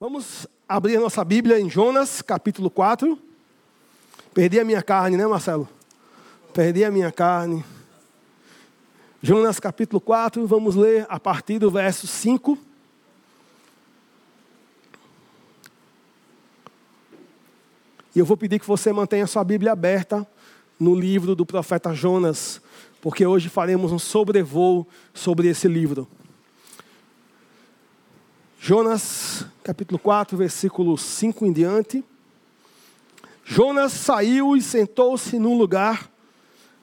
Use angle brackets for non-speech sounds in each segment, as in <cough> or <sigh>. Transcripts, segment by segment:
Vamos abrir a nossa Bíblia em Jonas, capítulo 4. Perdi a minha carne, né, Marcelo? Perdi a minha carne. Jonas, capítulo 4, vamos ler a partir do verso 5. E eu vou pedir que você mantenha sua Bíblia aberta no livro do profeta Jonas, porque hoje faremos um sobrevoo sobre esse livro. Jonas, capítulo 4, versículo 5 em diante. Jonas saiu e sentou-se num lugar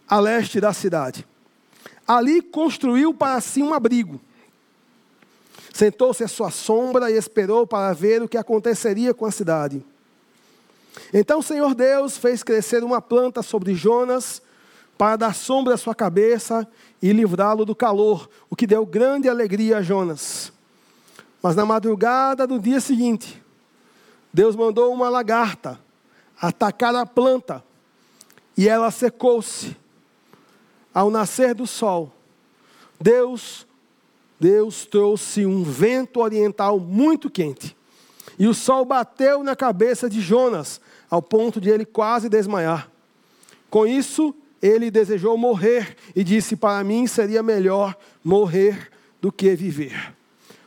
a leste da cidade. Ali construiu para si um abrigo. Sentou-se à sua sombra e esperou para ver o que aconteceria com a cidade. Então o Senhor Deus fez crescer uma planta sobre Jonas para dar sombra à sua cabeça e livrá-lo do calor, o que deu grande alegria a Jonas. Mas na madrugada do dia seguinte, Deus mandou uma lagarta atacar a planta e ela secou-se. Ao nascer do sol, Deus Deus trouxe um vento oriental muito quente. E o sol bateu na cabeça de Jonas, ao ponto de ele quase desmaiar. Com isso, ele desejou morrer e disse: Para mim seria melhor morrer do que viver.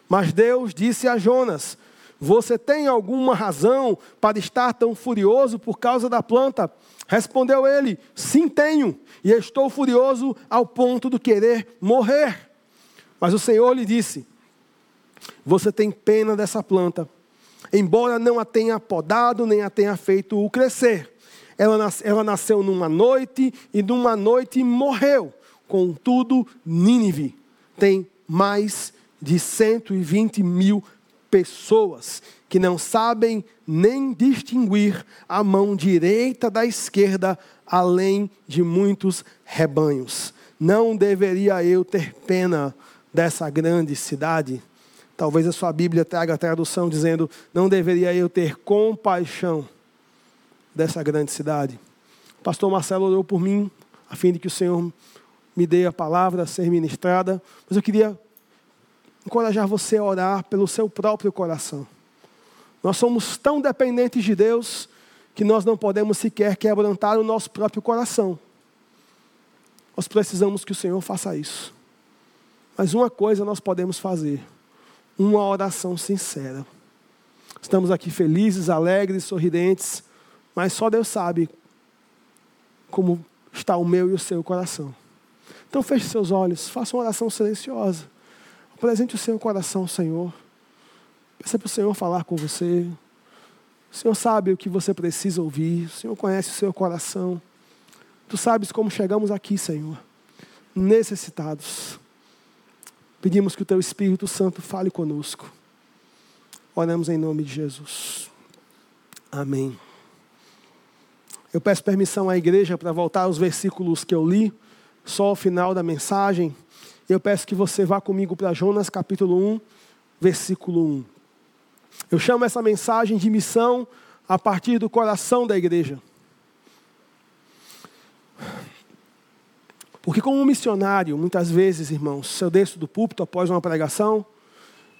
Mas Deus disse a Jonas: Você tem alguma razão para estar tão furioso por causa da planta? Respondeu ele: Sim, tenho, e estou furioso ao ponto de querer morrer. Mas o Senhor lhe disse: Você tem pena dessa planta, embora não a tenha podado nem a tenha feito o crescer. Ela, ela nasceu numa noite e numa noite morreu. Contudo, Nínive tem mais de 120 mil pessoas que não sabem nem distinguir a mão direita da esquerda, além de muitos rebanhos. Não deveria eu ter pena dessa grande cidade? Talvez a sua Bíblia traga a tradução dizendo: Não deveria eu ter compaixão dessa grande cidade? O pastor Marcelo orou por mim, a fim de que o Senhor me dê a palavra a ser ministrada, mas eu queria encorajar você a orar pelo seu próprio coração. Nós somos tão dependentes de Deus que nós não podemos sequer quebrantar o nosso próprio coração. Nós precisamos que o Senhor faça isso. Mas uma coisa nós podemos fazer: uma oração sincera. Estamos aqui felizes, alegres, sorridentes, mas só Deus sabe como está o meu e o seu coração. Então feche seus olhos, faça uma oração silenciosa. Apresente o seu coração ao Senhor. Peça para o Senhor falar com você. O Senhor sabe o que você precisa ouvir. O Senhor conhece o seu coração. Tu sabes como chegamos aqui, Senhor. Necessitados. Pedimos que o Teu Espírito Santo fale conosco. Oramos em nome de Jesus. Amém. Eu peço permissão à igreja para voltar aos versículos que eu li, só ao final da mensagem. Eu peço que você vá comigo para Jonas capítulo 1, versículo 1. Eu chamo essa mensagem de missão a partir do coração da igreja. Porque, como missionário, muitas vezes, irmãos, eu desço do púlpito após uma pregação,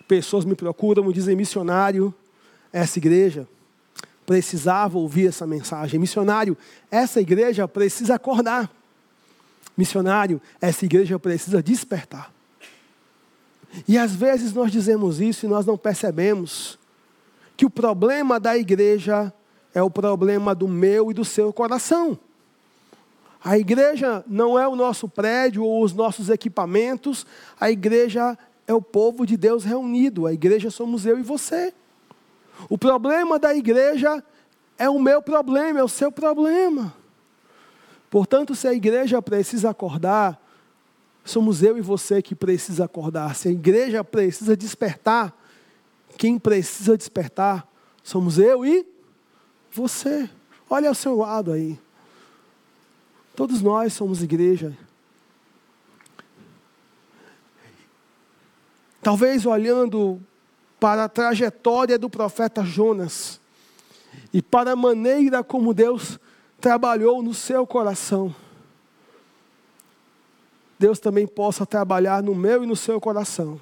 pessoas me procuram, me dizem: missionário, essa igreja precisava ouvir essa mensagem. Missionário, essa igreja precisa acordar missionário, essa igreja precisa despertar. E às vezes nós dizemos isso e nós não percebemos que o problema da igreja é o problema do meu e do seu coração. A igreja não é o nosso prédio ou os nossos equipamentos, a igreja é o povo de Deus reunido, a igreja somos eu e você. O problema da igreja é o meu problema, é o seu problema. Portanto, se a igreja precisa acordar, somos eu e você que precisa acordar. Se a igreja precisa despertar, quem precisa despertar somos eu e você. Olha ao seu lado aí. Todos nós somos igreja. Talvez olhando para a trajetória do profeta Jonas e para a maneira como Deus trabalhou no seu coração, Deus também possa trabalhar no meu e no seu coração,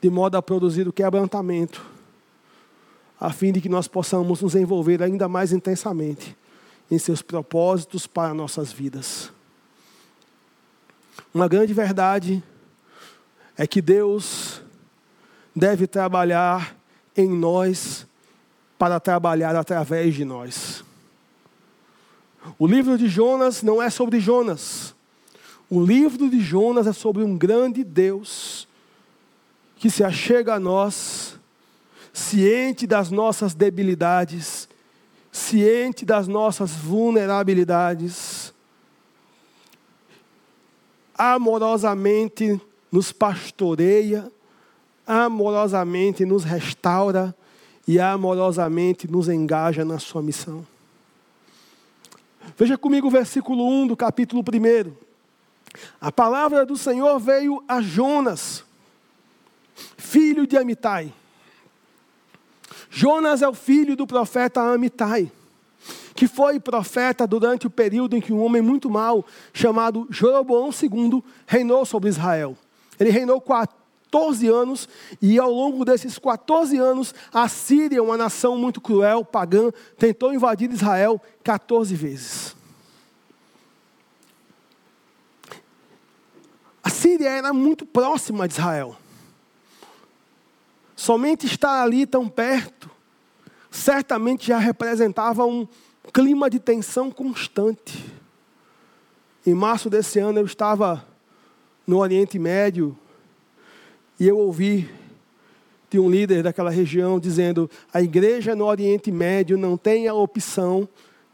de modo a produzir o quebrantamento a fim de que nós possamos nos envolver ainda mais intensamente em seus propósitos para nossas vidas. Uma grande verdade é que Deus deve trabalhar em nós para trabalhar através de nós. O livro de Jonas não é sobre Jonas. O livro de Jonas é sobre um grande Deus que se achega a nós, ciente das nossas debilidades, ciente das nossas vulnerabilidades, amorosamente nos pastoreia, amorosamente nos restaura e amorosamente nos engaja na sua missão. Veja comigo o versículo 1 do capítulo 1. A palavra do Senhor veio a Jonas, filho de Amitai. Jonas é o filho do profeta Amitai, que foi profeta durante o período em que um homem muito mau, chamado Jeroboão II, reinou sobre Israel. Ele reinou 14 anos, e ao longo desses 14 anos, a Síria, uma nação muito cruel, pagã, tentou invadir Israel 14 vezes. A Síria era muito próxima de Israel. Somente estar ali tão perto, certamente já representava um clima de tensão constante. Em março desse ano eu estava no Oriente Médio e eu ouvi de um líder daquela região dizendo: a igreja no Oriente Médio não tem a opção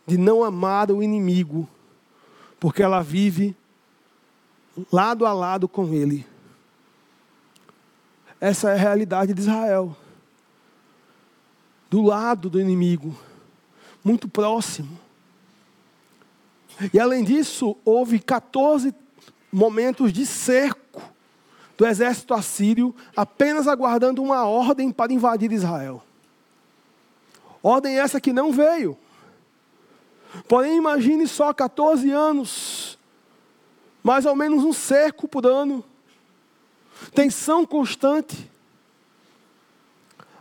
de não amar o inimigo, porque ela vive lado a lado com ele. Essa é a realidade de Israel. Do lado do inimigo, muito próximo. E além disso, houve 14 momentos de cerco do exército assírio, apenas aguardando uma ordem para invadir Israel. Ordem essa que não veio. Porém, imagine só 14 anos, mais ou menos um cerco por ano tensão constante.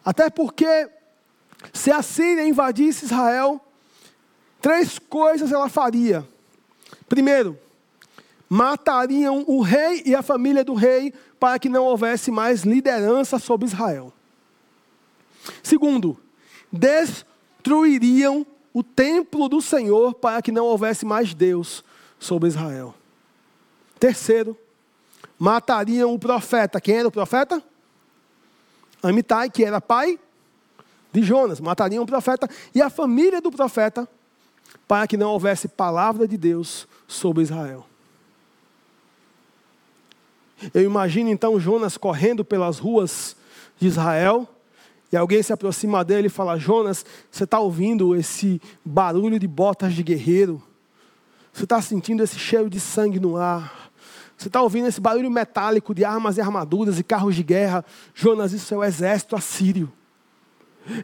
Até porque, se a Síria invadisse Israel, três coisas ela faria. Primeiro, matariam o rei e a família do rei para que não houvesse mais liderança sobre Israel. Segundo, destruiriam o templo do Senhor para que não houvesse mais Deus sobre Israel. Terceiro, matariam o profeta. Quem era o profeta? Amitai, que era pai de Jonas. Matariam o profeta e a família do profeta, para que não houvesse palavra de Deus sobre Israel. Eu imagino então Jonas correndo pelas ruas de Israel, e alguém se aproxima dele e fala: Jonas, você está ouvindo esse barulho de botas de guerreiro? Você está sentindo esse cheiro de sangue no ar? Você está ouvindo esse barulho metálico de armas e armaduras e carros de guerra? Jonas, isso é o exército assírio.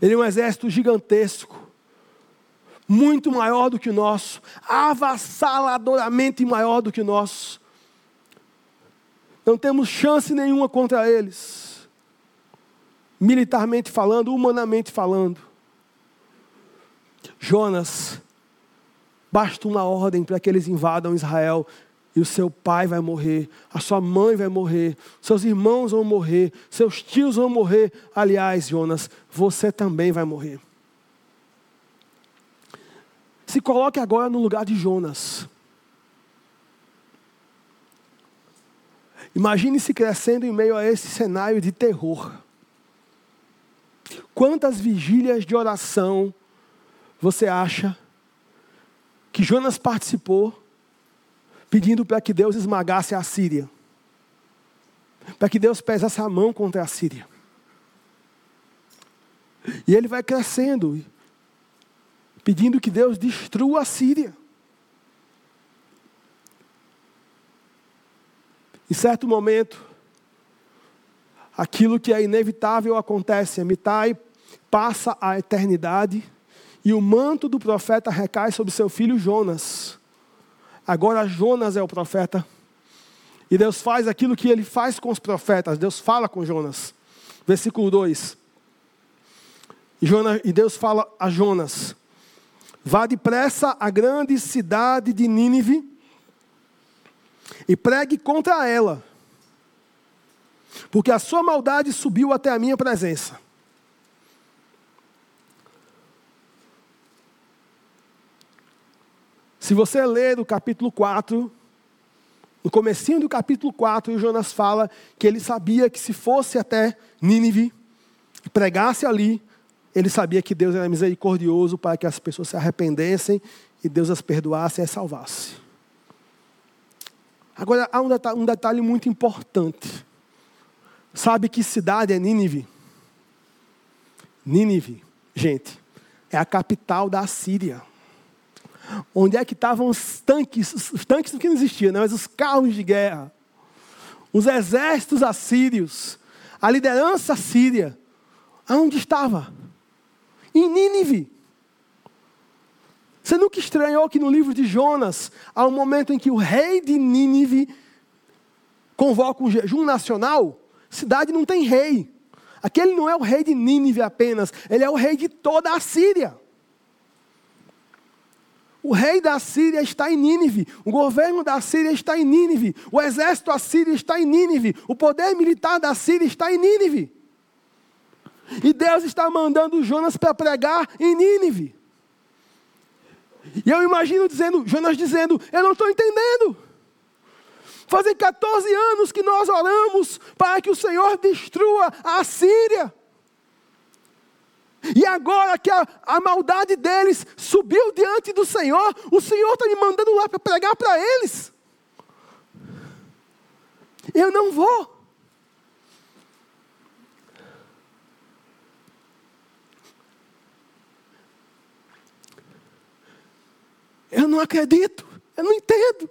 Ele é um exército gigantesco, muito maior do que o nosso, avassaladoramente maior do que o nosso. Não temos chance nenhuma contra eles, militarmente falando, humanamente falando. Jonas, basta uma ordem para que eles invadam Israel e o seu pai vai morrer, a sua mãe vai morrer, seus irmãos vão morrer, seus tios vão morrer. Aliás, Jonas, você também vai morrer. Se coloque agora no lugar de Jonas. Imagine-se crescendo em meio a esse cenário de terror. Quantas vigílias de oração você acha que Jonas participou pedindo para que Deus esmagasse a Síria, para que Deus pesasse a mão contra a Síria. E ele vai crescendo, pedindo que Deus destrua a Síria. Em certo momento, aquilo que é inevitável acontece. Amitai passa a eternidade e o manto do profeta recai sobre seu filho Jonas. Agora Jonas é o profeta. E Deus faz aquilo que ele faz com os profetas. Deus fala com Jonas. Versículo 2. E Deus fala a Jonas: Vá depressa à grande cidade de Nínive e pregue contra ela, porque a sua maldade subiu até a minha presença. Se você ler o capítulo 4, no comecinho do capítulo 4, o Jonas fala que ele sabia que se fosse até Nínive pregasse ali, ele sabia que Deus era misericordioso para que as pessoas se arrependessem e Deus as perdoasse e as salvasse. Agora, há um detalhe, um detalhe muito importante. Sabe que cidade é Nínive? Nínive, gente, é a capital da Síria. Onde é que estavam os tanques? Os tanques que não existiam, né? mas os carros de guerra. Os exércitos assírios. A liderança síria. Aonde estava? Em Nínive. Você nunca estranhou que no livro de Jonas há um momento em que o rei de Nínive convoca um jejum nacional? Cidade não tem rei. Aquele não é o rei de Nínive apenas, ele é o rei de toda a Síria. O rei da Síria está em Nínive, o governo da Síria está em Nínive, o exército assírio está em Nínive, o poder militar da Síria está em Nínive. E Deus está mandando Jonas para pregar em Nínive. E eu imagino dizendo, Jonas dizendo: Eu não estou entendendo. Fazem 14 anos que nós oramos para que o Senhor destrua a Síria. E agora que a, a maldade deles subiu diante do Senhor, o Senhor está me mandando lá para pregar para eles. Eu não vou. Eu não acredito, eu não entendo.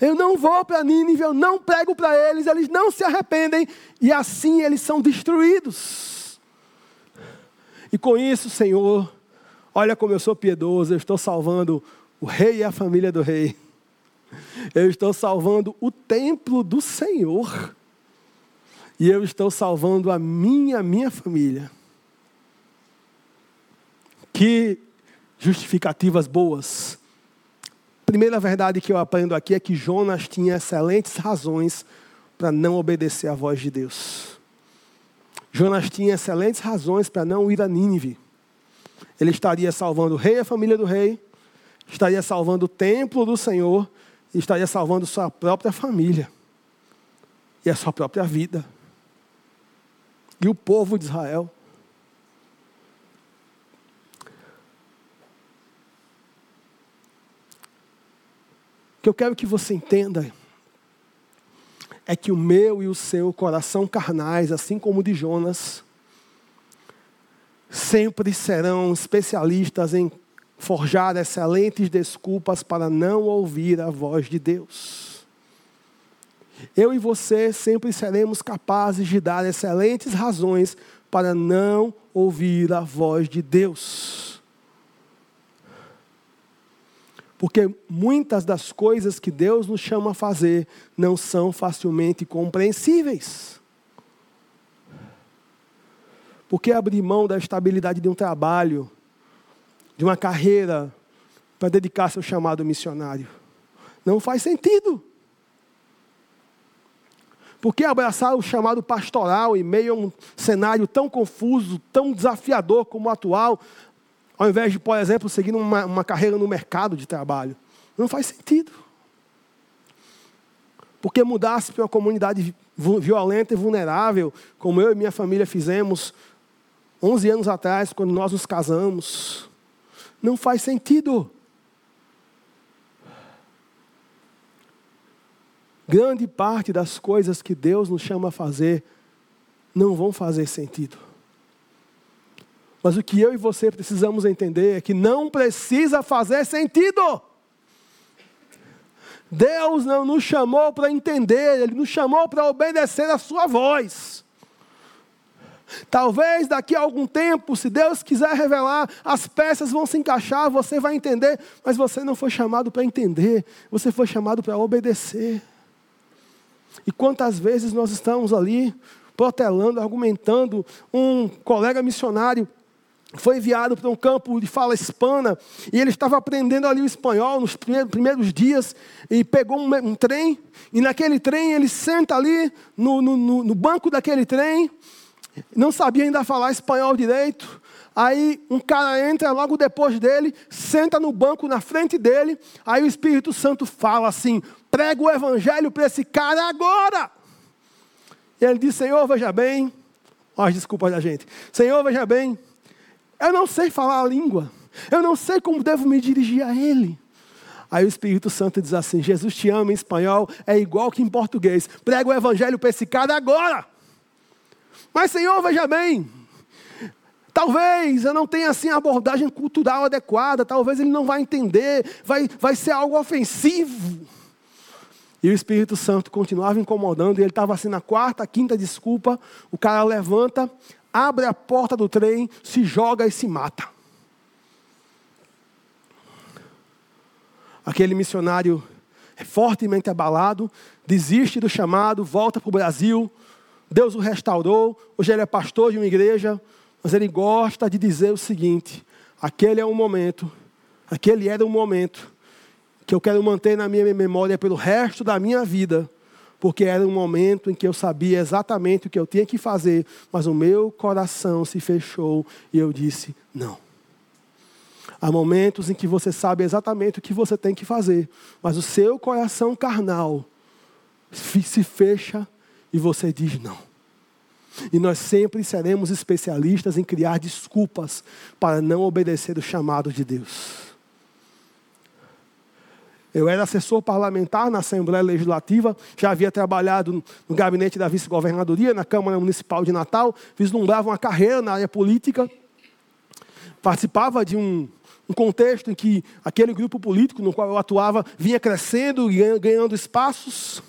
Eu não vou para Nínive, eu não prego para eles, eles não se arrependem e assim eles são destruídos. E com isso, Senhor, olha como eu sou piedoso, eu estou salvando o rei e a família do rei. Eu estou salvando o templo do Senhor. E eu estou salvando a minha, minha família. Que justificativas boas. Primeira verdade que eu aprendo aqui é que Jonas tinha excelentes razões para não obedecer à voz de Deus. Jonas tinha excelentes razões para não ir a Nínive. Ele estaria salvando o rei e a família do rei, estaria salvando o templo do Senhor e estaria salvando sua própria família e a sua própria vida. E o povo de Israel. Que eu quero que você entenda é que o meu e o seu coração carnais, assim como o de Jonas, sempre serão especialistas em forjar excelentes desculpas para não ouvir a voz de Deus. Eu e você sempre seremos capazes de dar excelentes razões para não ouvir a voz de Deus. Porque muitas das coisas que Deus nos chama a fazer não são facilmente compreensíveis. Porque abrir mão da estabilidade de um trabalho, de uma carreira, para dedicar-se ao chamado missionário? Não faz sentido. Porque abraçar o chamado pastoral em meio a um cenário tão confuso, tão desafiador como o atual, ao invés de, por exemplo, seguir uma, uma carreira no mercado de trabalho. Não faz sentido. Porque mudar-se para uma comunidade violenta e vulnerável, como eu e minha família fizemos 11 anos atrás, quando nós nos casamos, não faz sentido. Grande parte das coisas que Deus nos chama a fazer não vão fazer sentido. Mas o que eu e você precisamos entender é que não precisa fazer sentido. Deus não nos chamou para entender, Ele nos chamou para obedecer a Sua voz. Talvez daqui a algum tempo, se Deus quiser revelar, as peças vão se encaixar, você vai entender, mas você não foi chamado para entender, você foi chamado para obedecer. E quantas vezes nós estamos ali protelando, argumentando. Um colega missionário foi enviado para um campo de fala hispana e ele estava aprendendo ali o espanhol nos primeiros dias e pegou um, um trem e naquele trem ele senta ali no, no, no, banco daquele trem, não sabia ainda falar espanhol direito. Aí um cara entra logo depois dele, senta no banco na frente dele, aí o Espírito Santo fala assim: prega o evangelho para esse cara agora. E ele diz: Senhor, veja bem, olha as desculpas da gente, Senhor, veja bem, eu não sei falar a língua. Eu não sei como devo me dirigir a Ele. Aí o Espírito Santo diz assim: Jesus te ama em espanhol, é igual que em português. Prega o evangelho para esse cara agora. Mas, Senhor, veja bem. Talvez eu não tenha assim a abordagem cultural adequada, talvez ele não vai entender, vai, vai ser algo ofensivo. E o Espírito Santo continuava incomodando, e ele estava assim na quarta, quinta desculpa. O cara levanta, abre a porta do trem, se joga e se mata. Aquele missionário é fortemente abalado, desiste do chamado, volta para o Brasil. Deus o restaurou. Hoje ele é pastor de uma igreja, mas ele gosta de dizer o seguinte: aquele é um momento, aquele era um momento que eu quero manter na minha memória pelo resto da minha vida porque era um momento em que eu sabia exatamente o que eu tinha que fazer, mas o meu coração se fechou e eu disse: não. Há momentos em que você sabe exatamente o que você tem que fazer, mas o seu coração carnal se fecha e você diz não. E nós sempre seremos especialistas em criar desculpas para não obedecer o chamado de Deus. Eu era assessor parlamentar na Assembleia Legislativa, já havia trabalhado no gabinete da vice-governadoria, na Câmara Municipal de Natal, vislumbrava uma carreira na área política, participava de um, um contexto em que aquele grupo político no qual eu atuava vinha crescendo ganhando espaços.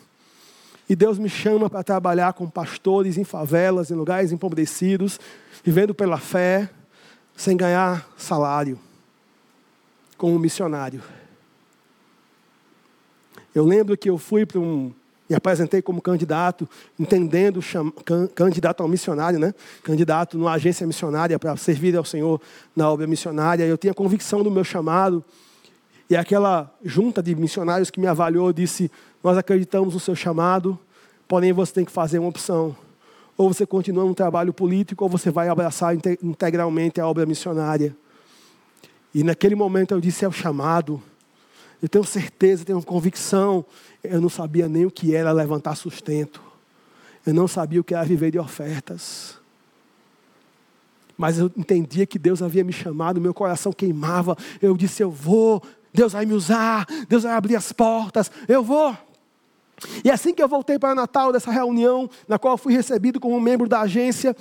E Deus me chama para trabalhar com pastores em favelas, em lugares empobrecidos, vivendo pela fé, sem ganhar salário, como missionário. Eu lembro que eu fui para um. Me apresentei como candidato, entendendo, cham, can, candidato ao missionário, né? Candidato numa agência missionária para servir ao Senhor na obra missionária. Eu tinha convicção do meu chamado. E aquela junta de missionários que me avaliou disse: Nós acreditamos no seu chamado, porém você tem que fazer uma opção. Ou você continua no trabalho político, ou você vai abraçar integralmente a obra missionária. E naquele momento eu disse: É o chamado. Eu tenho certeza, tenho convicção. Eu não sabia nem o que era levantar sustento. Eu não sabia o que era viver de ofertas. Mas eu entendia que Deus havia me chamado, meu coração queimava. Eu disse: Eu vou, Deus vai me usar, Deus vai abrir as portas, eu vou. E assim que eu voltei para Natal, dessa reunião, na qual fui recebido como membro da agência,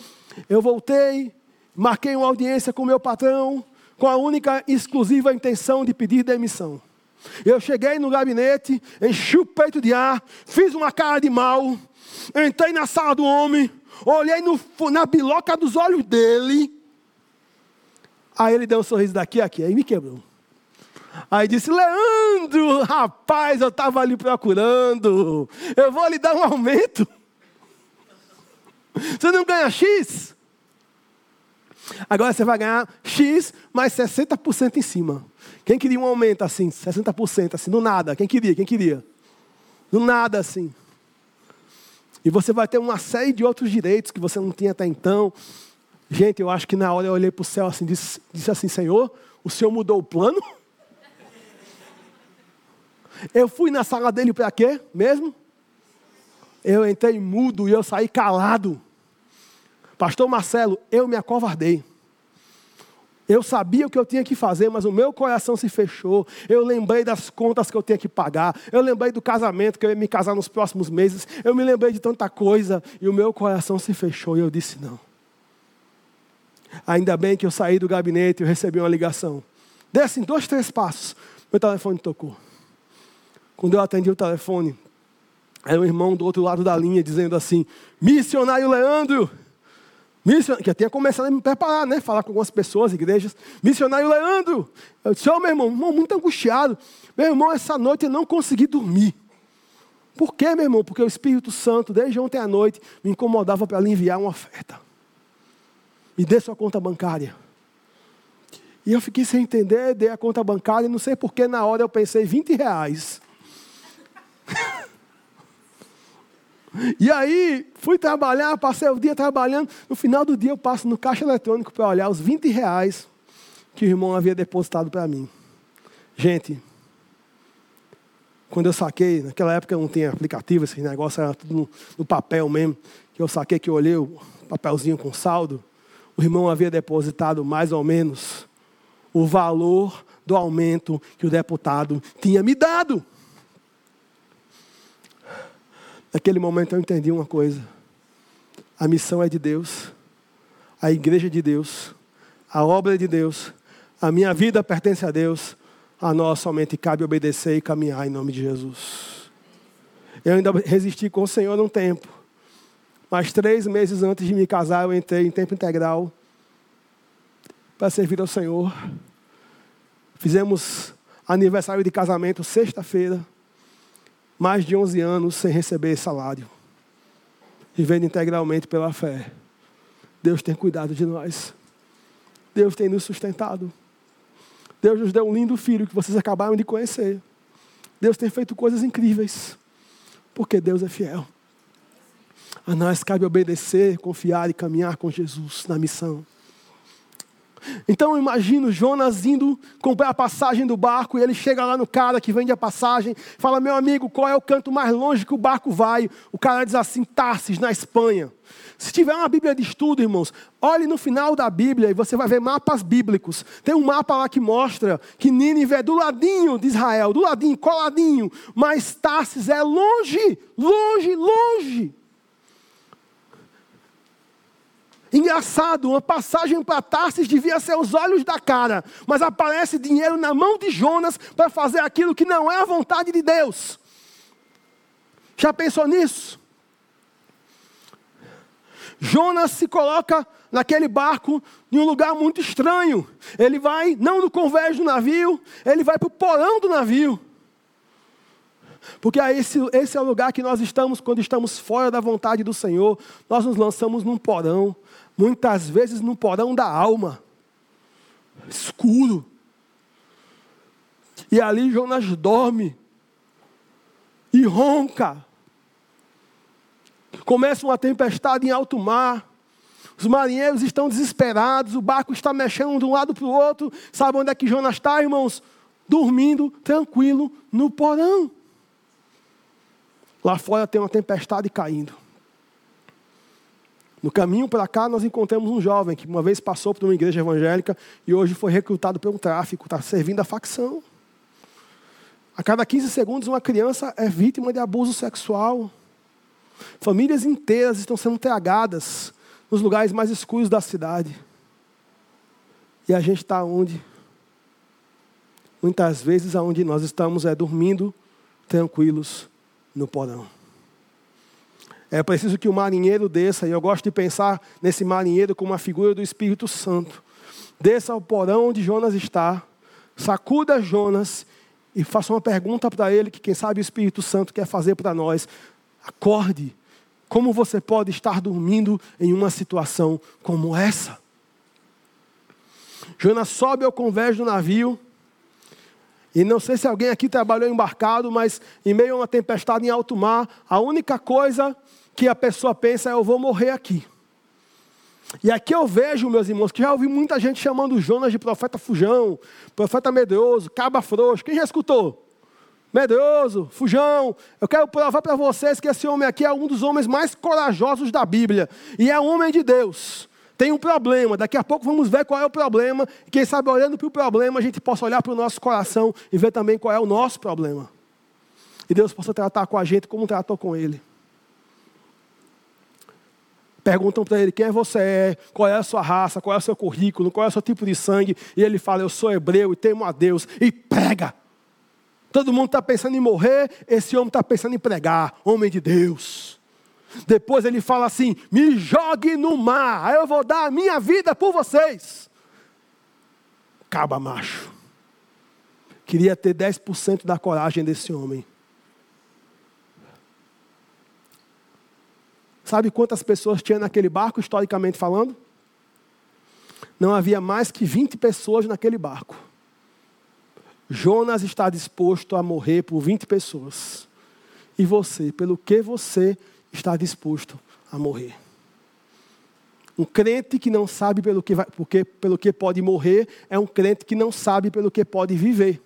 eu voltei, marquei uma audiência com o meu patrão, com a única exclusiva intenção de pedir demissão. Eu cheguei no gabinete, enchi o peito de ar, fiz uma cara de mal, entrei na sala do homem, olhei no, na biloca dos olhos dele. Aí ele deu um sorriso daqui a aqui, aí me quebrou. Aí disse: Leandro, rapaz, eu estava ali procurando, eu vou lhe dar um aumento. <laughs> Você não ganha X? Agora você vai ganhar X mais 60% em cima. Quem queria um aumento assim, 60%, assim, do nada? Quem queria? Quem queria? Do nada, assim. E você vai ter uma série de outros direitos que você não tinha até então. Gente, eu acho que na hora eu olhei para o céu assim, disse, disse assim, Senhor, o Senhor mudou o plano? <laughs> Eu fui na sala dele para quê mesmo? Eu entrei mudo e eu saí calado. Pastor Marcelo, eu me acovardei. Eu sabia o que eu tinha que fazer, mas o meu coração se fechou. Eu lembrei das contas que eu tinha que pagar. Eu lembrei do casamento que eu ia me casar nos próximos meses. Eu me lembrei de tanta coisa e o meu coração se fechou e eu disse não. Ainda bem que eu saí do gabinete e recebi uma ligação. Assim dois, três passos. Meu telefone tocou. Quando eu atendi o telefone, era um irmão do outro lado da linha dizendo assim: Missionário Leandro, Missionário, que eu tinha começado a me preparar, né? Falar com algumas pessoas, igrejas. Missionário Leandro. Eu disse, oh, meu irmão, irmão, muito angustiado. Meu irmão, essa noite eu não consegui dormir. Por quê, meu irmão? Porque o Espírito Santo, desde ontem à noite, me incomodava para lhe enviar uma oferta. Me dê sua conta bancária. E eu fiquei sem entender, dei a conta bancária, não sei porque na hora eu pensei 20 reais. E aí, fui trabalhar, passei o dia trabalhando. No final do dia eu passo no caixa eletrônico para olhar os 20 reais que o irmão havia depositado para mim. Gente, quando eu saquei, naquela época não tinha aplicativo, esse negócio era tudo no, papel mesmo, que eu saquei que eu olhei o papelzinho com saldo, o irmão havia depositado mais ou menos o valor do aumento que o deputado tinha me dado. Naquele momento eu entendi uma coisa: a missão é de Deus, a igreja é de Deus, a obra é de Deus, a minha vida pertence a Deus, a nós somente cabe obedecer e caminhar em nome de Jesus. Eu ainda resisti com o Senhor um tempo. Mas três meses antes de me casar, eu entrei em tempo integral para servir ao Senhor. Fizemos aniversário de casamento sexta-feira. Mais de 11 anos sem receber salário. Vivendo integralmente pela fé. Deus tem cuidado de nós. Deus tem nos sustentado. Deus nos deu um lindo filho que vocês acabaram de conhecer. Deus tem feito coisas incríveis, porque Deus é fiel. A nós cabe obedecer, confiar e caminhar com Jesus na missão. Então eu imagino Jonas indo comprar a passagem do barco e ele chega lá no cara que vende a passagem, fala: Meu amigo, qual é o canto mais longe que o barco vai? O cara diz assim: Tarsis, na Espanha. Se tiver uma Bíblia de estudo, irmãos, olhe no final da Bíblia e você vai ver mapas bíblicos. Tem um mapa lá que mostra que Nínive é do ladinho de Israel, do ladinho, coladinho, mas Tarsis é longe, longe, longe. Engraçado, uma passagem para Tarsis devia ser os olhos da cara, mas aparece dinheiro na mão de Jonas para fazer aquilo que não é a vontade de Deus. Já pensou nisso? Jonas se coloca naquele barco em um lugar muito estranho. Ele vai, não no convés do navio, ele vai para o porão do navio. Porque esse, esse é o lugar que nós estamos quando estamos fora da vontade do Senhor. Nós nos lançamos num porão, muitas vezes num porão da alma, escuro. E ali Jonas dorme e ronca. Começa uma tempestade em alto mar. Os marinheiros estão desesperados, o barco está mexendo de um lado para o outro. Sabe onde é que Jonas está, irmãos? Dormindo tranquilo no porão. Lá fora tem uma tempestade caindo. No caminho para cá, nós encontramos um jovem que uma vez passou por uma igreja evangélica e hoje foi recrutado pelo tráfico, está servindo a facção. A cada 15 segundos, uma criança é vítima de abuso sexual. Famílias inteiras estão sendo tragadas nos lugares mais escuros da cidade. E a gente está onde? Muitas vezes aonde nós estamos é dormindo tranquilos no porão. É preciso que o marinheiro desça, e eu gosto de pensar nesse marinheiro como uma figura do Espírito Santo. Desça ao porão onde Jonas está, sacuda Jonas e faça uma pergunta para ele que, quem sabe, o Espírito Santo quer fazer para nós. Acorde. Como você pode estar dormindo em uma situação como essa? Jonas sobe ao convés do navio. E não sei se alguém aqui trabalhou embarcado, mas em meio a uma tempestade em alto mar, a única coisa que a pessoa pensa eu vou morrer aqui. E aqui eu vejo, meus irmãos, que já ouvi muita gente chamando Jonas de profeta fujão, profeta medroso, caba frouxo. Quem já escutou? medroso, fujão. Eu quero provar para vocês que esse homem aqui é um dos homens mais corajosos da Bíblia. E é um homem de Deus. Tem um problema, daqui a pouco vamos ver qual é o problema. E quem sabe olhando para o problema, a gente possa olhar para o nosso coração e ver também qual é o nosso problema. E Deus possa tratar com a gente como tratou com ele. Perguntam para ele quem você é, qual é a sua raça, qual é o seu currículo, qual é o seu tipo de sangue. E ele fala: Eu sou hebreu e temo a Deus. E prega. Todo mundo está pensando em morrer, esse homem está pensando em pregar, homem de Deus. Depois ele fala assim: me jogue no mar, aí eu vou dar a minha vida por vocês. Caba macho. Queria ter 10% da coragem desse homem. Sabe quantas pessoas tinha naquele barco, historicamente falando? Não havia mais que 20 pessoas naquele barco. Jonas está disposto a morrer por 20 pessoas. E você, pelo que você está disposto a morrer? Um crente que não sabe pelo que, vai, porque, pelo que pode morrer é um crente que não sabe pelo que pode viver.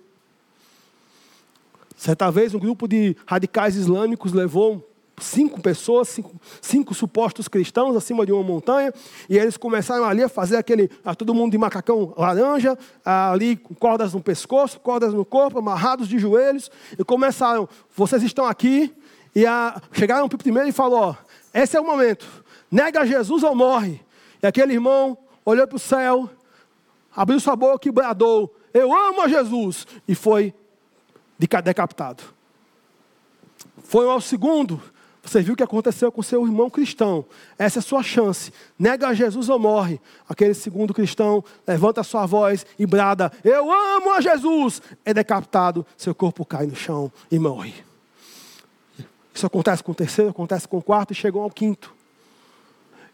Certa vez, um grupo de radicais islâmicos levou cinco pessoas, cinco, cinco, supostos cristãos acima de uma montanha, e eles começaram ali a fazer aquele, a todo mundo de macacão laranja, ali com cordas no pescoço, cordas no corpo, amarrados de joelhos, e começaram, vocês estão aqui, e a, chegaram para o primeiro e falou, ó, esse é o momento, nega Jesus ou morre. E aquele irmão olhou para o céu, abriu sua boca e bradou, eu amo a Jesus, e foi decapitado. Foi ao segundo, você viu o que aconteceu com seu irmão cristão. Essa é a sua chance. Nega Jesus ou morre. Aquele segundo cristão levanta a sua voz e brada: Eu amo a Jesus. É decapitado, seu corpo cai no chão e morre. Isso acontece com o terceiro, acontece com o quarto e chegou ao quinto.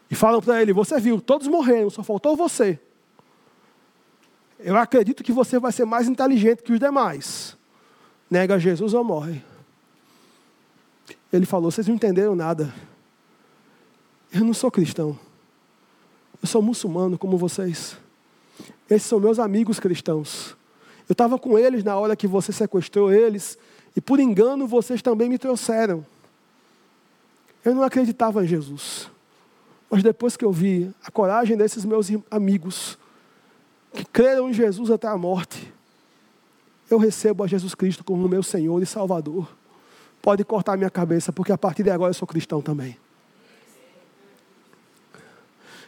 E falam para ele: Você viu, todos morreram, só faltou você. Eu acredito que você vai ser mais inteligente que os demais. Nega Jesus ou morre. Ele falou: Vocês não entenderam nada. Eu não sou cristão. Eu sou muçulmano como vocês. Esses são meus amigos cristãos. Eu estava com eles na hora que você sequestrou eles, e por engano vocês também me trouxeram. Eu não acreditava em Jesus. Mas depois que eu vi a coragem desses meus amigos, que creram em Jesus até a morte, eu recebo a Jesus Cristo como meu Senhor e Salvador pode cortar minha cabeça, porque a partir de agora eu sou cristão também.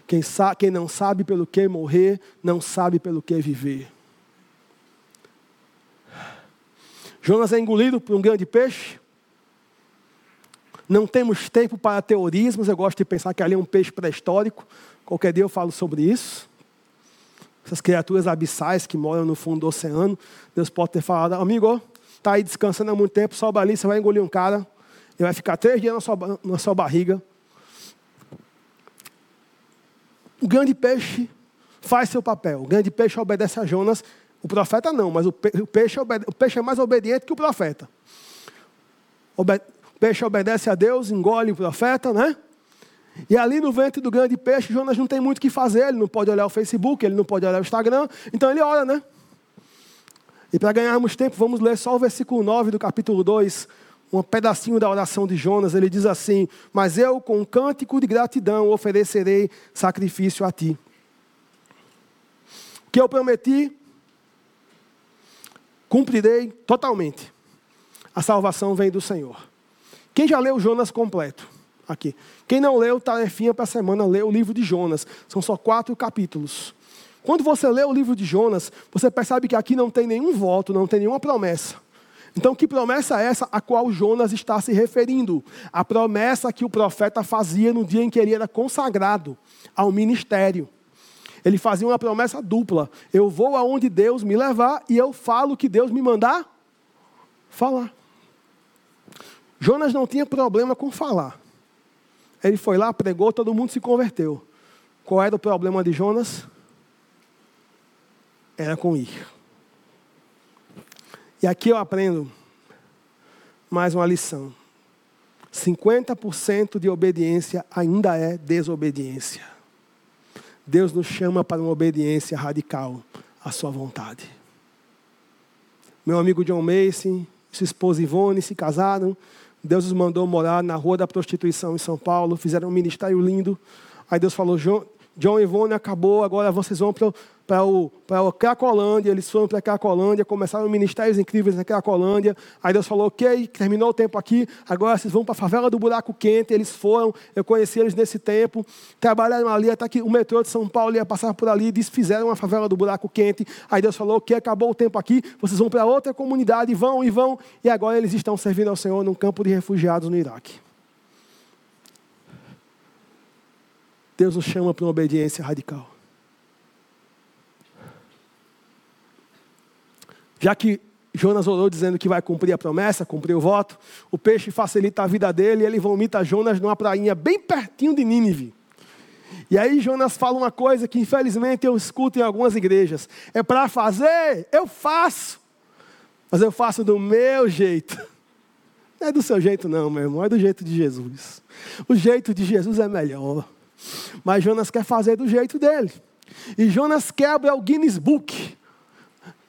Quem, quem não sabe pelo que morrer, não sabe pelo que viver. Jonas é engolido por um grande peixe. Não temos tempo para teorismos. Eu gosto de pensar que ali é um peixe pré-histórico. Qualquer dia eu falo sobre isso. Essas criaturas abissais que moram no fundo do oceano. Deus pode ter falado, amigo, está aí descansando há muito tempo, sobe ali, você vai engolir um cara, ele vai ficar três dias na sua, na sua barriga. O grande peixe faz seu papel. O grande peixe obedece a Jonas. O profeta não, mas o, peixe, o peixe é mais obediente que o profeta. o peixe obedece a Deus, engole o profeta, né? E ali no ventre do grande peixe, Jonas não tem muito o que fazer. Ele não pode olhar o Facebook, ele não pode olhar o Instagram. Então ele ora, né? E para ganharmos tempo, vamos ler só o versículo 9 do capítulo 2, um pedacinho da oração de Jonas. Ele diz assim: Mas eu, com um cântico de gratidão, oferecerei sacrifício a ti. O que eu prometi, cumprirei totalmente. A salvação vem do Senhor. Quem já leu Jonas completo? Aqui. Quem não leu, tarefinha para a semana, lê o livro de Jonas. São só quatro capítulos. Quando você lê o livro de Jonas, você percebe que aqui não tem nenhum voto, não tem nenhuma promessa. Então, que promessa é essa a qual Jonas está se referindo? A promessa que o profeta fazia no dia em que ele era consagrado ao ministério. Ele fazia uma promessa dupla: eu vou aonde Deus me levar e eu falo o que Deus me mandar falar. Jonas não tinha problema com falar. Ele foi lá, pregou, todo mundo se converteu. Qual era o problema de Jonas? Era com ir. E aqui eu aprendo mais uma lição. 50% de obediência ainda é desobediência. Deus nos chama para uma obediência radical à sua vontade. Meu amigo John Mason, sua esposa Ivone se casaram. Deus os mandou morar na Rua da Prostituição em São Paulo. Fizeram um ministério lindo. Aí Deus falou: John Ivone acabou, agora vocês vão para para o, para o Cracolândia, eles foram para a Cracolândia, começaram ministérios incríveis na Cracolândia. Aí Deus falou: ok, terminou o tempo aqui, agora vocês vão para a favela do Buraco Quente. Eles foram, eu conheci eles nesse tempo, trabalharam ali até que o metrô de São Paulo ia passar por ali, desfizeram a favela do Buraco Quente. Aí Deus falou: ok, acabou o tempo aqui, vocês vão para outra comunidade, vão e vão, e agora eles estão servindo ao Senhor num campo de refugiados no Iraque. Deus nos chama para uma obediência radical. Já que Jonas orou dizendo que vai cumprir a promessa, cumprir o voto. O peixe facilita a vida dele e ele vomita Jonas numa prainha bem pertinho de Nínive. E aí Jonas fala uma coisa que infelizmente eu escuto em algumas igrejas. É para fazer, eu faço. Mas eu faço do meu jeito. Não é do seu jeito não, meu irmão, é do jeito de Jesus. O jeito de Jesus é melhor. Mas Jonas quer fazer do jeito dele. E Jonas quebra o Guinness Book.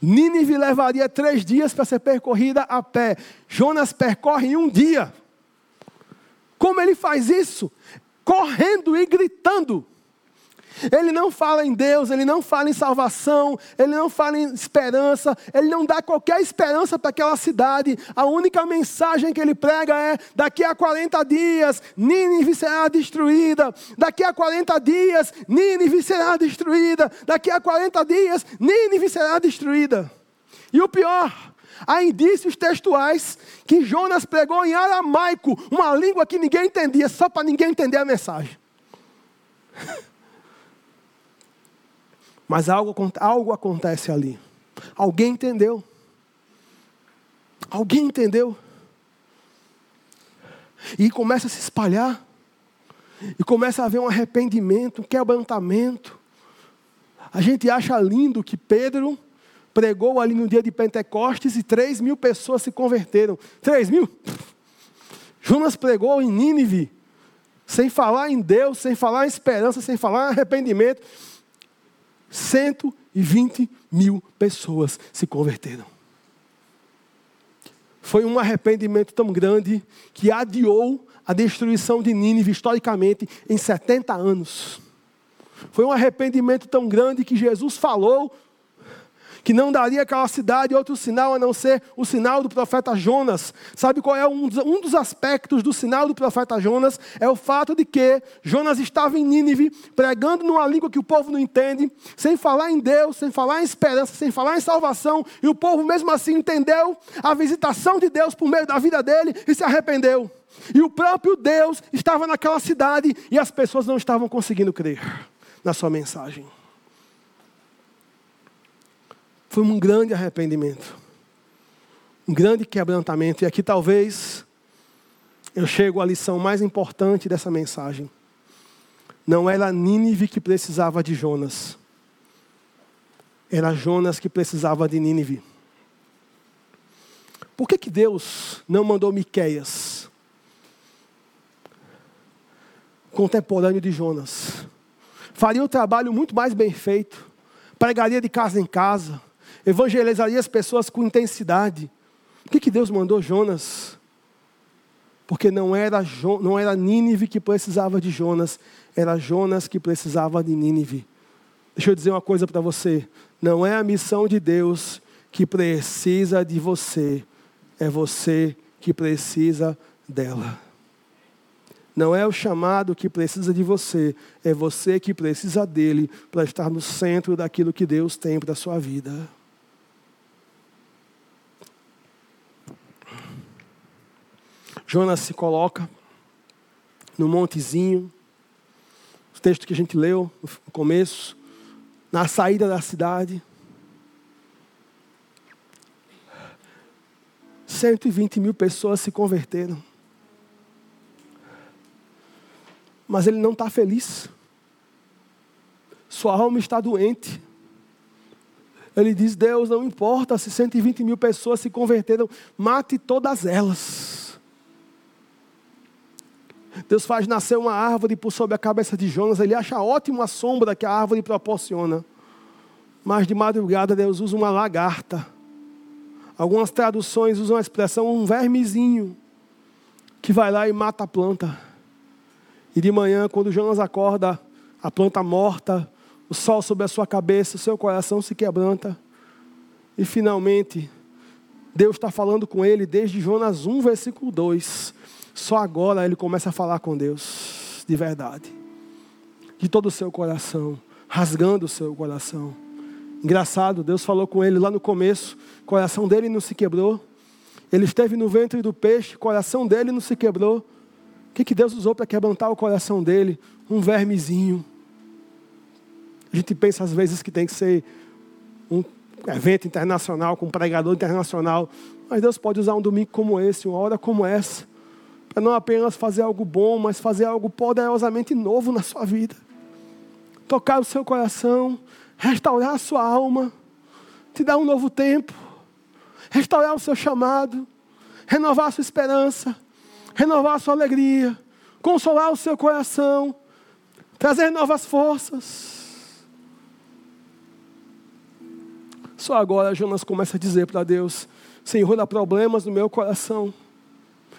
Nínive levaria três dias para ser percorrida a pé. Jonas percorre em um dia. Como ele faz isso? Correndo e gritando. Ele não fala em Deus, ele não fala em salvação, ele não fala em esperança, ele não dá qualquer esperança para aquela cidade. A única mensagem que ele prega é: daqui a 40 dias, Nínive será destruída. Daqui a 40 dias, Nínive será destruída. Daqui a 40 dias, Nínive será destruída. E o pior, há indícios textuais que Jonas pregou em aramaico, uma língua que ninguém entendia, só para ninguém entender a mensagem. <laughs> Mas algo, algo acontece ali. Alguém entendeu. Alguém entendeu. E começa a se espalhar. E começa a haver um arrependimento, um quebrantamento. A gente acha lindo que Pedro pregou ali no dia de Pentecostes e três mil pessoas se converteram. Três mil? Jonas pregou em Nínive, sem falar em Deus, sem falar em esperança, sem falar em arrependimento. 120 mil pessoas se converteram. Foi um arrependimento tão grande que adiou a destruição de Nínive historicamente em 70 anos. Foi um arrependimento tão grande que Jesus falou que não daria aquela cidade outro sinal a não ser o sinal do profeta Jonas. Sabe qual é um dos aspectos do sinal do profeta Jonas? É o fato de que Jonas estava em Nínive, pregando numa língua que o povo não entende, sem falar em Deus, sem falar em esperança, sem falar em salvação, e o povo mesmo assim entendeu a visitação de Deus por meio da vida dele e se arrependeu. E o próprio Deus estava naquela cidade e as pessoas não estavam conseguindo crer na sua mensagem. Foi um grande arrependimento, um grande quebrantamento. E aqui talvez eu chego à lição mais importante dessa mensagem. Não era Nínive que precisava de Jonas, era Jonas que precisava de Nínive. Por que, que Deus não mandou Miqueias, contemporâneo de Jonas? Faria o trabalho muito mais bem feito, pregaria de casa em casa, evangelizaria as pessoas com intensidade. Por que, que Deus mandou Jonas? Porque não era, jo, não era Nínive que precisava de Jonas, era Jonas que precisava de Nínive. Deixa eu dizer uma coisa para você: não é a missão de Deus que precisa de você, é você que precisa dela. Não é o chamado que precisa de você, é você que precisa dele para estar no centro daquilo que Deus tem para a sua vida. Jonas se coloca no montezinho, o texto que a gente leu no começo, na saída da cidade. 120 mil pessoas se converteram. Mas ele não está feliz. Sua alma está doente. Ele diz: Deus, não importa se 120 mil pessoas se converteram, mate todas elas. Deus faz nascer uma árvore por sobre a cabeça de Jonas. Ele acha ótima a sombra que a árvore proporciona. Mas de madrugada Deus usa uma lagarta. Algumas traduções usam a expressão um vermezinho que vai lá e mata a planta. E de manhã, quando Jonas acorda, a planta morta, o sol sobre a sua cabeça, o seu coração se quebranta. E finalmente, Deus está falando com ele desde Jonas 1, versículo 2. Só agora ele começa a falar com Deus de verdade, de todo o seu coração, rasgando o seu coração. Engraçado, Deus falou com ele lá no começo, o coração dele não se quebrou. Ele esteve no ventre do peixe, o coração dele não se quebrou. O que, que Deus usou para quebrantar o coração dele? Um vermezinho. A gente pensa às vezes que tem que ser um evento internacional, com um pregador internacional. Mas Deus pode usar um domingo como esse, uma hora como essa, para não apenas fazer algo bom, mas fazer algo poderosamente novo na sua vida. Tocar o seu coração, restaurar a sua alma, te dar um novo tempo, restaurar o seu chamado, renovar a sua esperança, renovar a sua alegria, consolar o seu coração, trazer novas forças. Só agora Jonas começa a dizer para Deus: Senhor, há problemas no meu coração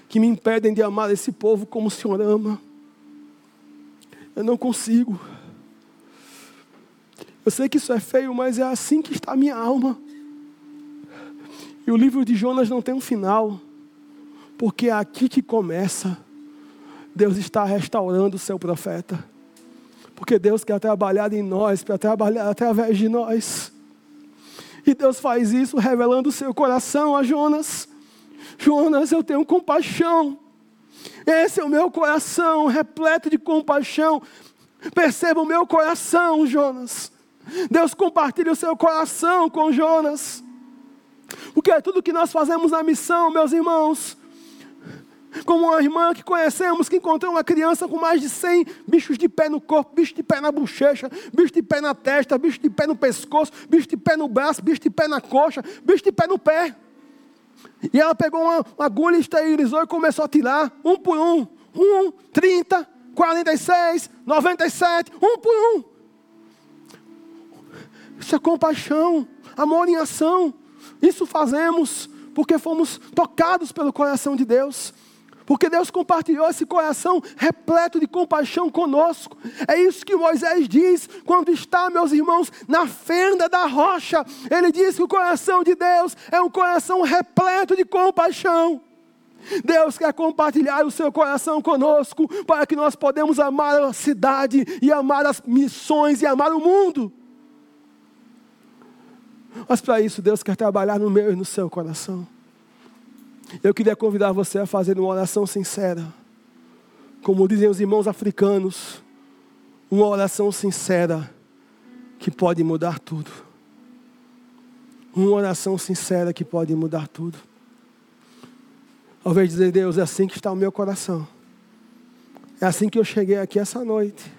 que me impedem de amar esse povo como o Senhor ama. Eu não consigo. Eu sei que isso é feio, mas é assim que está a minha alma. E o livro de Jonas não tem um final, porque é aqui que começa. Deus está restaurando o seu profeta. Porque Deus quer trabalhar em nós, para trabalhar através de nós. E Deus faz isso revelando o seu coração a Jonas. Jonas, eu tenho compaixão. Esse é o meu coração, repleto de compaixão. Perceba o meu coração, Jonas. Deus compartilha o seu coração com Jonas. Porque é tudo que nós fazemos na missão, meus irmãos, como uma irmã que conhecemos que encontrou uma criança com mais de 100 bichos de pé no corpo, bicho de pé na bochecha, bicho de pé na testa, bicho de pé no pescoço, bicho de pé no braço, bicho de pé na coxa, bicho de pé no pé. E ela pegou uma, uma agulha, esterilizou e começou a tirar, um por um. Um, 30, 46, 97, um por um. Isso é compaixão, amor em ação. Isso fazemos porque fomos tocados pelo coração de Deus. Porque Deus compartilhou esse coração repleto de compaixão conosco. É isso que Moisés diz quando está, meus irmãos, na fenda da rocha. Ele diz que o coração de Deus é um coração repleto de compaixão. Deus quer compartilhar o seu coração conosco para que nós podemos amar a cidade e amar as missões e amar o mundo. Mas para isso Deus quer trabalhar no meu e no seu coração. Eu queria convidar você a fazer uma oração sincera. Como dizem os irmãos africanos, uma oração sincera que pode mudar tudo. Uma oração sincera que pode mudar tudo. Ao dizer, Deus, é assim que está o meu coração. É assim que eu cheguei aqui essa noite.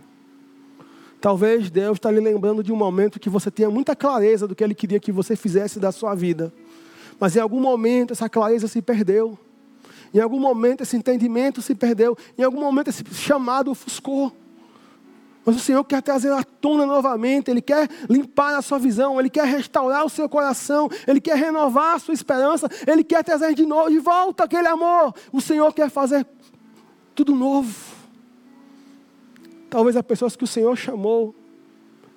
Talvez Deus está lhe lembrando de um momento que você tinha muita clareza do que Ele queria que você fizesse da sua vida. Mas em algum momento essa clareza se perdeu. Em algum momento esse entendimento se perdeu. Em algum momento esse chamado ofuscou. Mas o Senhor quer trazer à tona novamente, Ele quer limpar a sua visão, Ele quer restaurar o seu coração, Ele quer renovar a sua esperança, Ele quer trazer de novo, de volta aquele amor. O Senhor quer fazer tudo novo. Talvez as pessoas que o Senhor chamou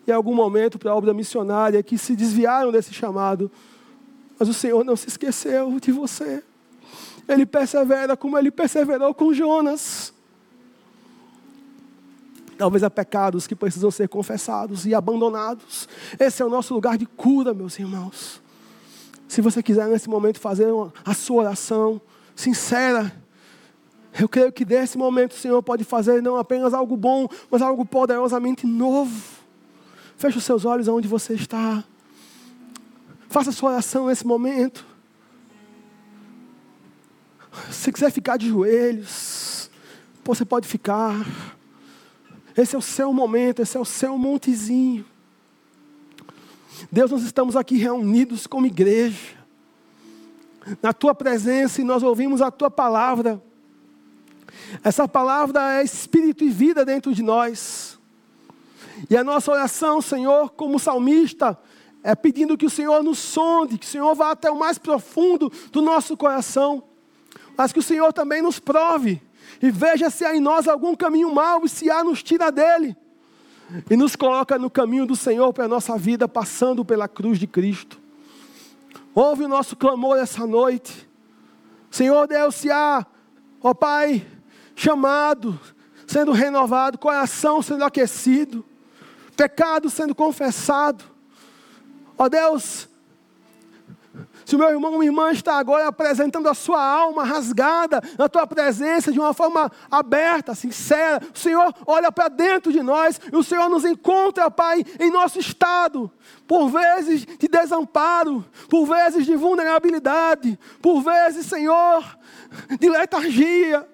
em algum momento para a obra missionária, que se desviaram desse chamado, mas o Senhor não se esqueceu de você. Ele persevera como ele perseverou com Jonas. Talvez há pecados que precisam ser confessados e abandonados. Esse é o nosso lugar de cura, meus irmãos. Se você quiser nesse momento fazer a sua oração sincera, eu creio que desse momento o Senhor pode fazer não apenas algo bom, mas algo poderosamente novo. Feche os seus olhos aonde você está. Faça sua oração nesse momento. Se quiser ficar de joelhos, você pode ficar. Esse é o seu momento, esse é o seu montezinho. Deus, nós estamos aqui reunidos como igreja, na tua presença e nós ouvimos a tua palavra. Essa palavra é espírito e vida dentro de nós. E a nossa oração, Senhor, como salmista, é pedindo que o Senhor nos sonde, que o Senhor vá até o mais profundo do nosso coração, mas que o Senhor também nos prove e veja se há em nós algum caminho mau e se há, nos tira dele e nos coloca no caminho do Senhor para a nossa vida, passando pela cruz de Cristo. Ouve o nosso clamor essa noite. Senhor Deus, se há, ó Pai, chamado, sendo renovado, coração sendo aquecido, pecado sendo confessado, Ó Deus, Se o meu irmão ou minha irmã está agora apresentando a sua alma rasgada na tua presença de uma forma aberta, sincera, o Senhor olha para dentro de nós e o Senhor nos encontra, Pai, em nosso estado, por vezes de desamparo, por vezes de vulnerabilidade, por vezes, Senhor, de letargia.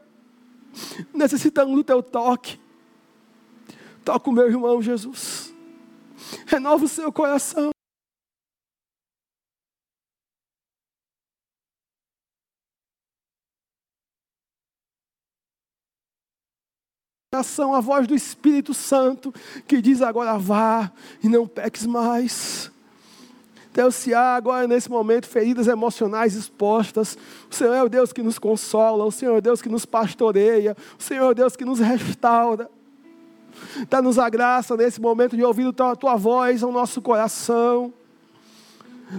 Necessitamos do teu toque. Toca o meu irmão Jesus. Renova o seu coração. A voz do Espírito Santo que diz agora vá e não peques mais. Deus, se há agora nesse momento feridas emocionais expostas, o Senhor é o Deus que nos consola, o Senhor é o Deus que nos pastoreia, o Senhor é o Deus que nos restaura. Dá-nos a graça nesse momento de ouvir a tua, a tua voz ao nosso coração.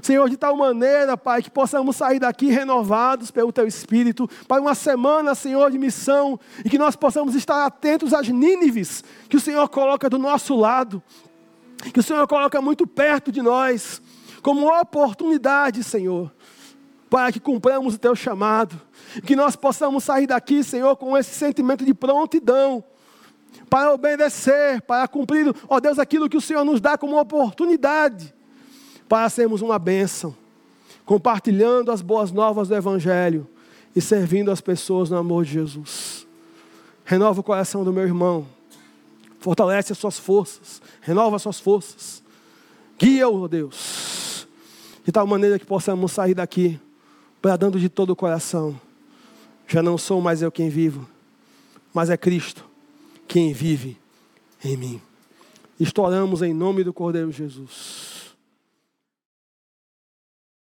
Senhor, de tal maneira, Pai, que possamos sair daqui renovados pelo Teu Espírito, para uma semana, Senhor, de missão, e que nós possamos estar atentos às Nínives que o Senhor coloca do nosso lado, que o Senhor coloca muito perto de nós, como oportunidade, Senhor, para que cumpramos o Teu chamado, e que nós possamos sair daqui, Senhor, com esse sentimento de prontidão, para obedecer, para cumprir, ó Deus, aquilo que o Senhor nos dá como oportunidade para sermos uma bênção, compartilhando as boas novas do Evangelho e servindo as pessoas no amor de Jesus. Renova o coração do meu irmão, fortalece as suas forças, renova as suas forças, guia-o, Deus, de tal maneira que possamos sair daqui bradando de todo o coração. Já não sou mais eu quem vivo, mas é Cristo quem vive em mim. Estouramos em nome do Cordeiro Jesus.